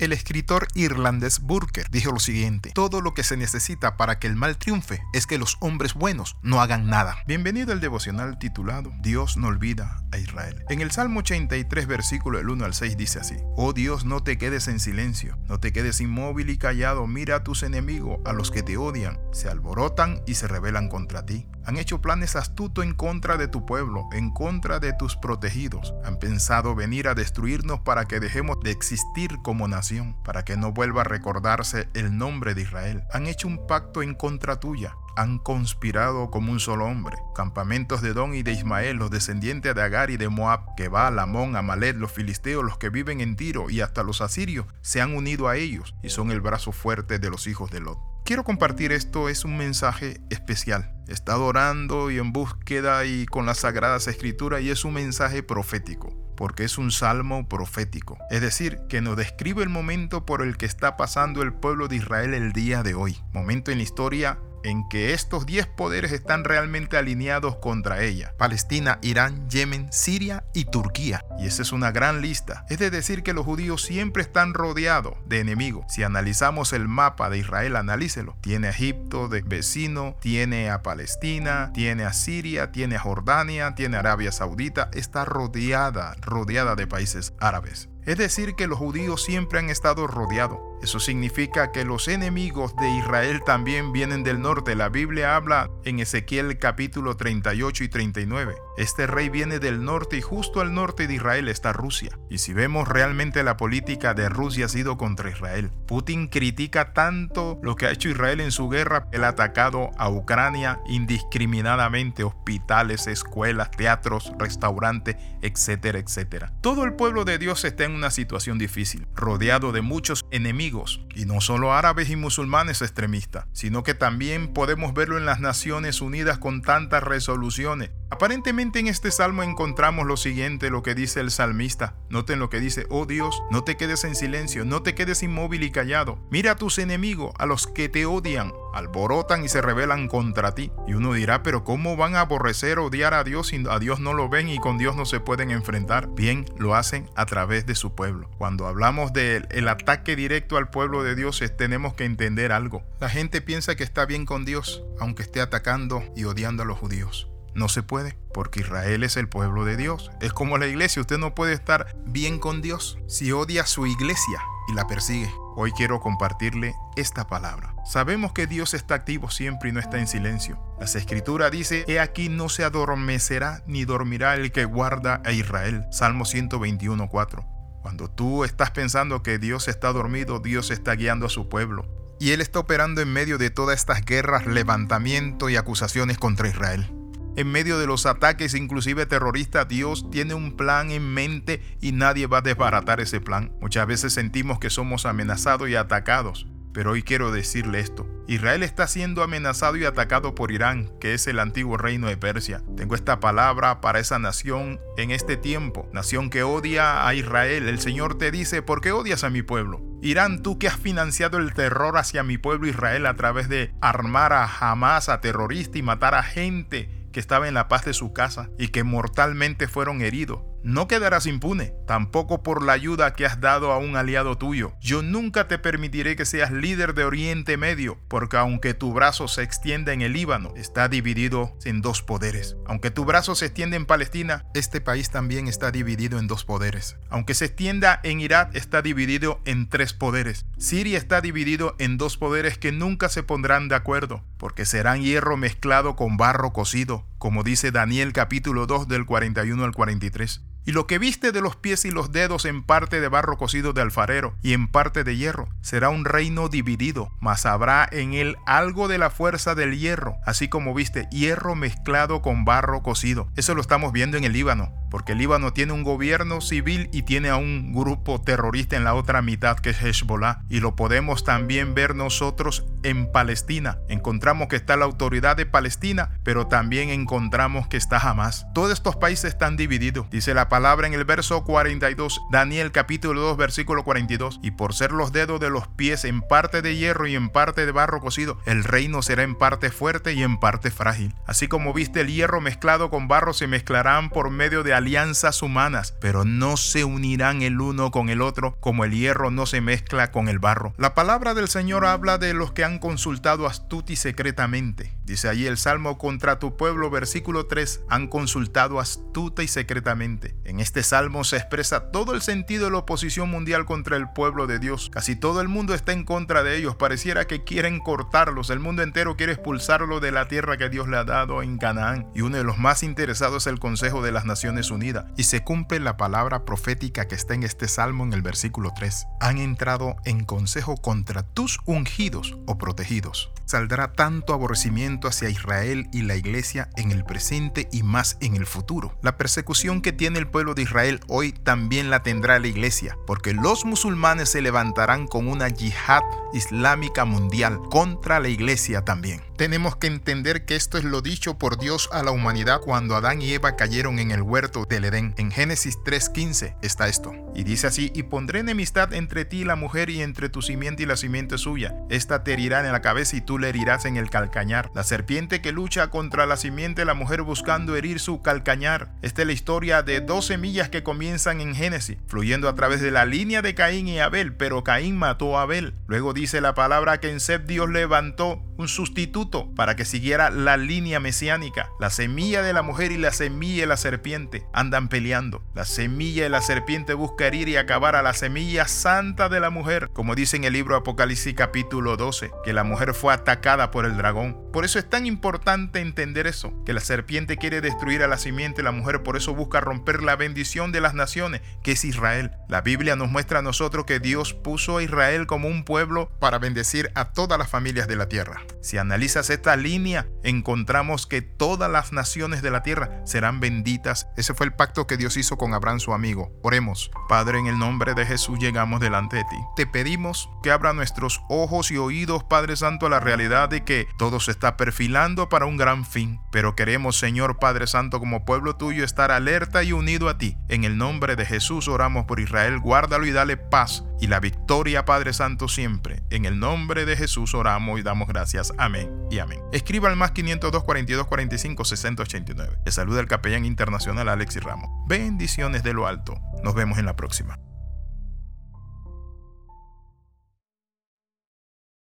El escritor irlandés Burker dijo lo siguiente, todo lo que se necesita para que el mal triunfe es que los hombres buenos no hagan nada. Bienvenido al devocional titulado Dios no olvida En el Salmo 83 versículo del 1 al 6 dice así, Oh Dios no te quedes en silencio, no te quedes inmóvil y callado, mira a tus enemigos, a los que te odian, se alborotan y se rebelan contra ti. Han hecho planes astutos en contra de tu pueblo, en contra de tus protegidos. Han pensado venir a destruirnos para que dejemos de existir como nación, para que no vuelva a recordarse el nombre de Israel. Han hecho un pacto en contra tuya han conspirado como un solo hombre. Campamentos de Don y de Ismael, los descendientes de Agar y de Moab, va Amón, Amalet, los filisteos, los que viven en Tiro y hasta los asirios, se han unido a ellos y son el brazo fuerte de los hijos de Lot. Quiero compartir esto, es un mensaje especial. He estado orando y en búsqueda y con las sagradas escrituras y es un mensaje profético porque es un salmo profético, es decir, que nos describe el momento por el que está pasando el pueblo de Israel el día de hoy, momento en la historia en que estos 10 poderes están realmente alineados contra ella. Palestina, Irán, Yemen, Siria y Turquía. Y esa es una gran lista. Es de decir que los judíos siempre están rodeados de enemigos. Si analizamos el mapa de Israel, analícelo. Tiene a Egipto de vecino, tiene a Palestina, tiene a Siria, tiene a Jordania, tiene a Arabia Saudita. Está rodeada, rodeada de países árabes. Es decir, que los judíos siempre han estado rodeados. Eso significa que los enemigos de Israel también vienen del norte. La Biblia habla en Ezequiel capítulo 38 y 39. Este rey viene del norte y justo al norte de Israel está Rusia. Y si vemos realmente la política de Rusia ha sido contra Israel. Putin critica tanto lo que ha hecho Israel en su guerra. Él ha atacado a Ucrania indiscriminadamente hospitales, escuelas, teatros, restaurantes, etcétera, etcétera. Todo el pueblo de Dios está en una situación difícil, rodeado de muchos enemigos, y no solo árabes y musulmanes extremistas, sino que también podemos verlo en las Naciones Unidas con tantas resoluciones. Aparentemente en este salmo encontramos lo siguiente, lo que dice el salmista. Noten lo que dice, oh Dios, no te quedes en silencio, no te quedes inmóvil y callado. Mira a tus enemigos, a los que te odian, alborotan y se rebelan contra ti. Y uno dirá, pero ¿cómo van a aborrecer, odiar a Dios si a Dios no lo ven y con Dios no se pueden enfrentar? Bien, lo hacen a través de su pueblo. Cuando hablamos del ataque directo al pueblo de Dios, tenemos que entender algo. La gente piensa que está bien con Dios, aunque esté atacando y odiando a los judíos. No se puede, porque Israel es el pueblo de Dios. Es como la iglesia, usted no puede estar bien con Dios si odia a su iglesia y la persigue. Hoy quiero compartirle esta palabra. Sabemos que Dios está activo siempre y no está en silencio. Las escrituras dice, he aquí no se adormecerá ni dormirá el que guarda a Israel. Salmo 121.4. Cuando tú estás pensando que Dios está dormido, Dios está guiando a su pueblo. Y Él está operando en medio de todas estas guerras, levantamiento y acusaciones contra Israel en medio de los ataques inclusive terroristas, Dios tiene un plan en mente y nadie va a desbaratar ese plan. Muchas veces sentimos que somos amenazados y atacados, pero hoy quiero decirle esto. Israel está siendo amenazado y atacado por Irán, que es el antiguo reino de Persia. Tengo esta palabra para esa nación en este tiempo, nación que odia a Israel. El Señor te dice, ¿por qué odias a mi pueblo? Irán, tú que has financiado el terror hacia mi pueblo Israel a través de armar a Hamas, a terroristas y matar a gente que estaba en la paz de su casa y que mortalmente fueron heridos. No quedarás impune, tampoco por la ayuda que has dado a un aliado tuyo. Yo nunca te permitiré que seas líder de Oriente Medio, porque aunque tu brazo se extienda en el Líbano, está dividido en dos poderes. Aunque tu brazo se extienda en Palestina, este país también está dividido en dos poderes. Aunque se extienda en Irak, está dividido en tres poderes. Siria está dividido en dos poderes que nunca se pondrán de acuerdo, porque serán hierro mezclado con barro cocido, como dice Daniel capítulo 2 del 41 al 43. Y lo que viste de los pies y los dedos en parte de barro cocido de alfarero y en parte de hierro, será un reino dividido, mas habrá en él algo de la fuerza del hierro, así como viste hierro mezclado con barro cocido. Eso lo estamos viendo en el Líbano, porque el Líbano tiene un gobierno civil y tiene a un grupo terrorista en la otra mitad que es Hezbollah. Y lo podemos también ver nosotros en Palestina. Encontramos que está la autoridad de Palestina, pero también encontramos que está Hamas. Todos estos países están divididos. Dice la palabra en el verso 42, Daniel capítulo 2, versículo 42. Y por ser los dedos de los pies en parte de hierro y en parte de barro cocido, el reino será en parte fuerte y en parte frágil. Así como viste el hierro mezclado con barro, se mezclarán por medio de alianzas humanas, pero no se unirán el uno con el otro como el hierro no se mezcla con el barro. La palabra del Señor habla de los que han consultado astuti secretamente. Dice allí el Salmo contra tu pueblo, versículo 3, han consultado astuta y secretamente. En este Salmo se expresa todo el sentido de la oposición mundial contra el pueblo de Dios. Casi todo el mundo está en contra de ellos. Pareciera que quieren cortarlos. El mundo entero quiere expulsarlo de la tierra que Dios le ha dado en Canaán. Y uno de los más interesados es el Consejo de las Naciones Unidas. Y se cumple la palabra profética que está en este Salmo en el versículo 3. Han entrado en consejo contra tus ungidos protegidos. Saldrá tanto aborrecimiento hacia Israel y la iglesia en el presente y más en el futuro. La persecución que tiene el pueblo de Israel hoy también la tendrá la iglesia, porque los musulmanes se levantarán con una yihad islámica mundial contra la iglesia también. Tenemos que entender que esto es lo dicho por Dios a la humanidad cuando Adán y Eva cayeron en el huerto del Edén. En Génesis 3.15 está esto. Y dice así, y pondré enemistad entre ti y la mujer y entre tu simiente y la simiente suya. Esta te herirá en la cabeza y tú herirás en el calcañar. La serpiente que lucha contra la simiente la mujer buscando herir su calcañar. Esta es la historia de dos semillas que comienzan en Génesis, fluyendo a través de la línea de Caín y Abel, pero Caín mató a Abel. Luego dice la palabra que en Seb Dios levantó un sustituto para que siguiera la línea mesiánica. La semilla de la mujer y la semilla de la serpiente andan peleando. La semilla de la serpiente busca herir y acabar a la semilla santa de la mujer, como dice en el libro Apocalipsis capítulo 12, que la mujer fue atacada por el dragón. Por eso es tan importante entender eso, que la serpiente quiere destruir a la simiente la mujer, por eso busca romper la bendición de las naciones, que es Israel. La Biblia nos muestra a nosotros que Dios puso a Israel como un pueblo para bendecir a todas las familias de la tierra. Si analizas esta línea, encontramos que todas las naciones de la tierra serán benditas. Ese fue el pacto que Dios hizo con Abraham su amigo. Oremos. Padre, en el nombre de Jesús llegamos delante de ti. Te pedimos que abra nuestros ojos y oídos, Padre Santo, a la de que todo se está perfilando para un gran fin. Pero queremos, Señor Padre Santo, como pueblo tuyo, estar alerta y unido a ti. En el nombre de Jesús oramos por Israel. Guárdalo y dale paz y la victoria, Padre Santo, siempre. En el nombre de Jesús oramos y damos gracias. Amén y amén. Escriba al más 502 42 45 60 89. Le saluda el capellán internacional Alexis Ramos. Bendiciones de lo alto. Nos vemos en la próxima.